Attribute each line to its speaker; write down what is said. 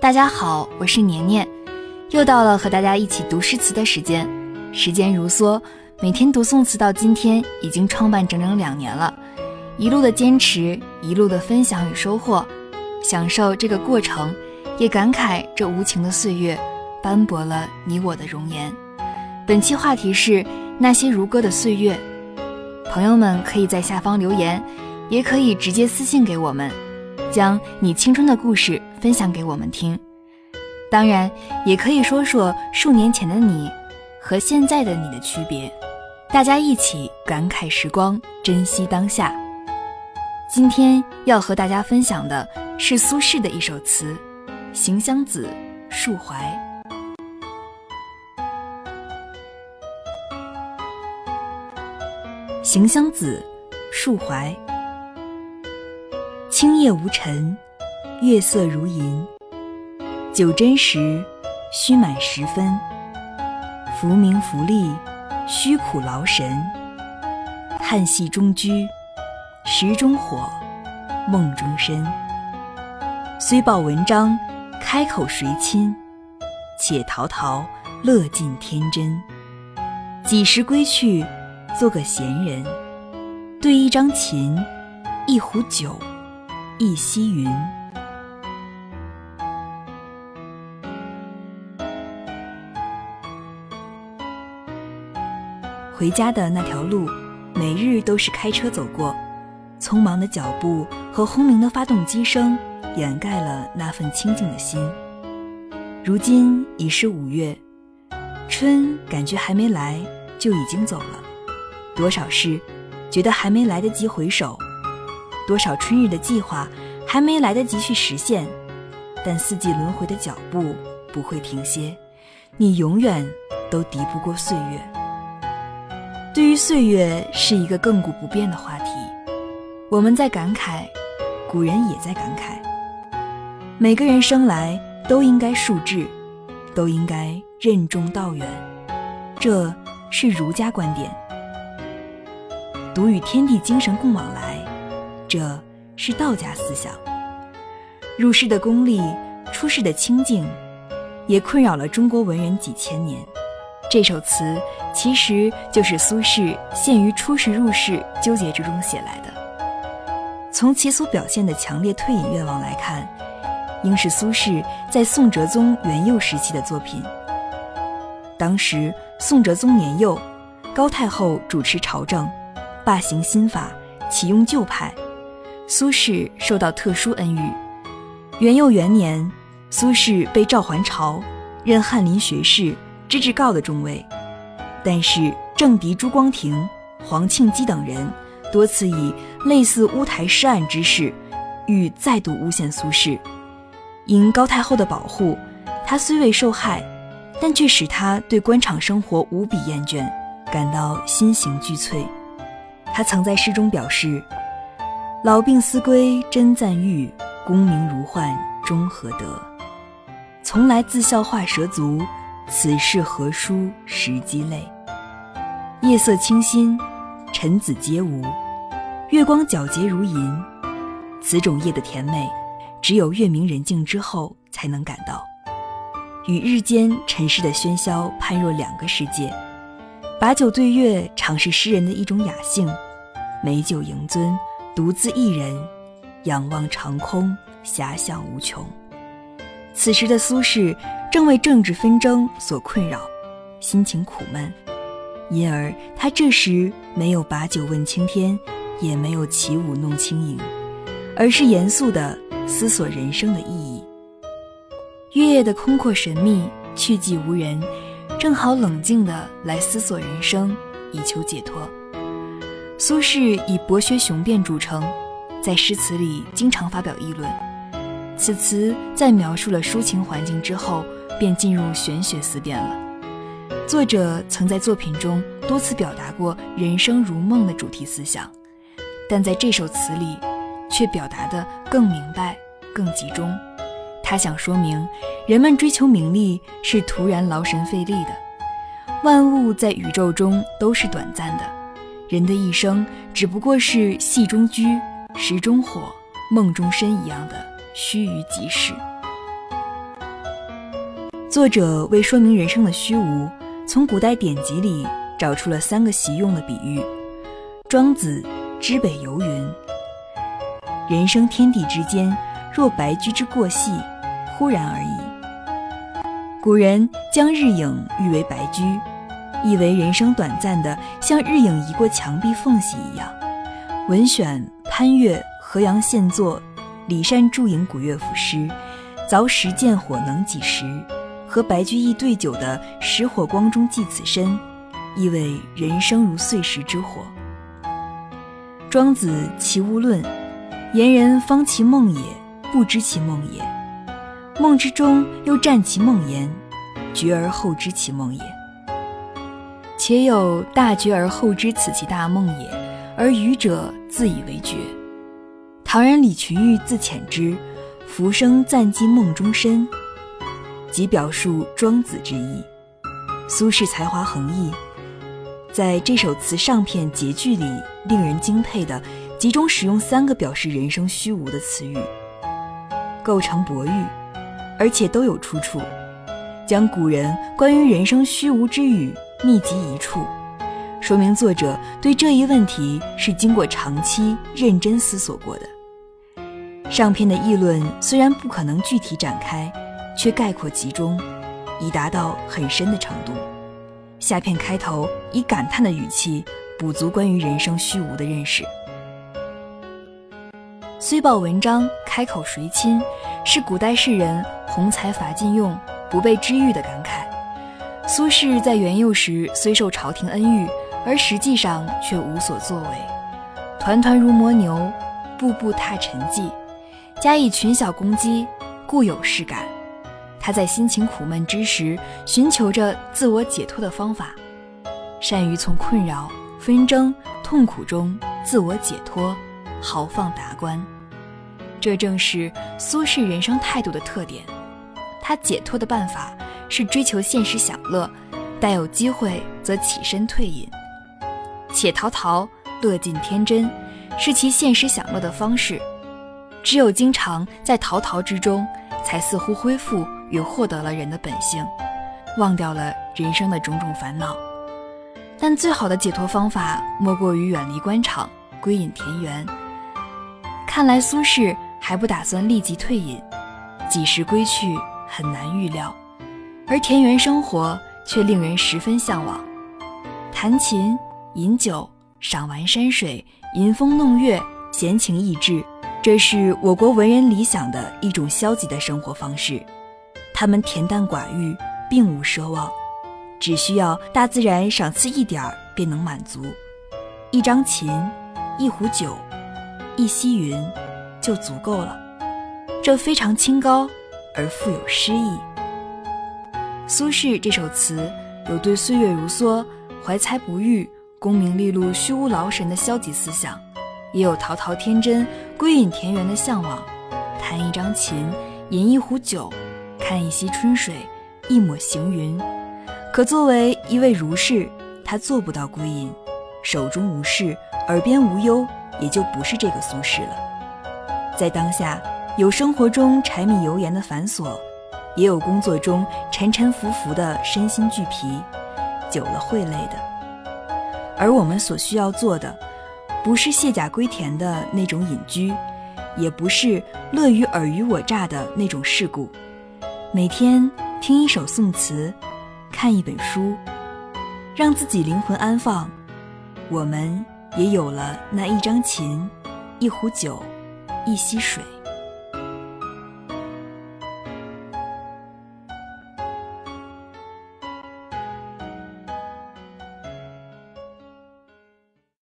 Speaker 1: 大家好，我是年年，又到了和大家一起读诗词的时间。时间如梭，每天读宋词到今天已经创办整整两年了，一路的坚持，一路的分享与收获，享受这个过程，也感慨这无情的岁月斑驳了你我的容颜。本期话题是那些如歌的岁月，朋友们可以在下方留言，也可以直接私信给我们。将你青春的故事分享给我们听，当然也可以说说数年前的你和现在的你的区别，大家一起感慨时光，珍惜当下。今天要和大家分享的是苏轼的一首词《行香子·述怀》。《行香子·述怀》青叶无尘，月色如银。酒斟时，须满十分。浮名浮利，虚苦劳神。叹息中居，石中火，梦中身。虽报文章，开口谁亲？且陶陶，乐尽天真。几时归去，做个闲人？对一张琴，一壶酒。一溪云。回家的那条路，每日都是开车走过，匆忙的脚步和轰鸣的发动机声掩盖了那份清静的心。如今已是五月，春感觉还没来就已经走了，多少事觉得还没来得及回首。多少春日的计划还没来得及去实现，但四季轮回的脚步不会停歇，你永远都敌不过岁月。对于岁月是一个亘古不变的话题，我们在感慨，古人也在感慨。每个人生来都应该树志，都应该任重道远，这是儒家观点。独与天地精神共往来。这是道家思想。入世的功利，出世的清静，也困扰了中国文人几千年。这首词其实就是苏轼陷于出世入世纠结之中写来的。从其所表现的强烈退隐愿望来看，应是苏轼在宋哲宗元佑时期的作品。当时宋哲宗年幼，高太后主持朝政，罢行新法，启用旧派。苏轼受到特殊恩遇。元佑元年，苏轼被召还朝，任翰林学士、知制诰的中尉。但是政敌朱光庭、黄庆基等人多次以类似乌台诗案之事，欲再度诬陷苏轼。因高太后的保护，他虽未受害，但却使他对官场生活无比厌倦，感到心形俱摧。他曾在诗中表示。老病思归真赞誉，功名如幻终何得？从来自笑画蛇足，此事何殊时鸡泪？夜色清新，臣子皆无，月光皎洁如银。此种夜的甜美，只有月明人静之后才能感到。与日间尘世的喧嚣判若两个世界。把酒对月，常是诗人的一种雅兴。美酒盈樽。独自一人，仰望长空，遐想无穷。此时的苏轼正为政治纷争所困扰，心情苦闷，因而他这时没有把酒问青天，也没有起舞弄清影，而是严肃地思索人生的意义。月夜的空阔神秘，去寂无人，正好冷静地来思索人生，以求解脱。苏轼以博学雄辩著称，在诗词里经常发表议论。此词在描述了抒情环境之后，便进入玄学思辨了。作者曾在作品中多次表达过人生如梦的主题思想，但在这首词里，却表达得更明白、更集中。他想说明，人们追求名利是徒然劳神费力的，万物在宇宙中都是短暂的。人的一生只不过是戏中居、石中火、梦中身一样的须臾即逝。作者为说明人生的虚无，从古代典籍里找出了三个习用的比喻。庄子之北游云：“人生天地之间，若白驹之过隙，忽然而已。”古人将日影誉为白驹，意为人生短暂的像日影移过墙壁缝隙一样。文选潘岳河阳县作李善注引古乐府诗：“凿石见火能几时？”和白居易对酒的“石火光中寄此身”，意味人生如碎石之火。庄子《齐物论》：“言人方其梦也，不知其梦也；梦之中又占其梦言，觉而后知其梦也。且有大觉而后知此其大梦也，而愚者自以为觉。”唐人李群玉自遣之：“浮生暂寄梦中身。”即表述庄子之意。苏轼才华横溢，在这首词上片结句里，令人敬佩的集中使用三个表示人生虚无的词语，构成博喻，而且都有出处，将古人关于人生虚无之语密集一处，说明作者对这一问题是经过长期认真思索过的。上篇的议论虽然不可能具体展开。却概括集中，已达到很深的程度。下片开头以感叹的语气补足关于人生虚无的认识。虽报文章开口谁亲，是古代士人宏才伐尽用，不被知遇的感慨。苏轼在元佑时虽受朝廷恩遇，而实际上却无所作为，团团如磨牛，步步踏尘迹，加以群小攻击，固有事感。他在心情苦闷之时，寻求着自我解脱的方法，善于从困扰、纷争、痛苦中自我解脱，豪放达观。这正是苏轼人生态度的特点。他解脱的办法是追求现实享乐，待有机会则起身退隐。且陶陶乐尽天真，是其现实享乐的方式。只有经常在陶陶之中，才似乎恢复。与获得了人的本性，忘掉了人生的种种烦恼。但最好的解脱方法，莫过于远离官场，归隐田园。看来苏轼还不打算立即退隐，几时归去很难预料。而田园生活却令人十分向往，弹琴、饮酒、赏玩山水、吟风弄月、闲情逸致，这是我国文人理想的一种消极的生活方式。他们恬淡寡欲，并无奢望，只需要大自然赏赐一点儿便能满足。一张琴，一壶酒，一溪云，就足够了。这非常清高而富有诗意。苏轼这首词有对岁月如梭、怀才不遇、功名利禄虚无劳神的消极思想，也有陶陶天真、归隐田园的向往。弹一张琴，饮一壶酒。看一溪春水，一抹行云。可作为一位儒士，他做不到归隐，手中无事，耳边无忧，也就不是这个苏轼了。在当下，有生活中柴米油盐的繁琐，也有工作中沉沉浮浮的身心俱疲，久了会累的。而我们所需要做的，不是卸甲归田的那种隐居，也不是乐于尔虞我诈的那种世故。每天听一首宋词，看一本书，让自己灵魂安放，我们也有了那一张琴，一壶酒，一溪水。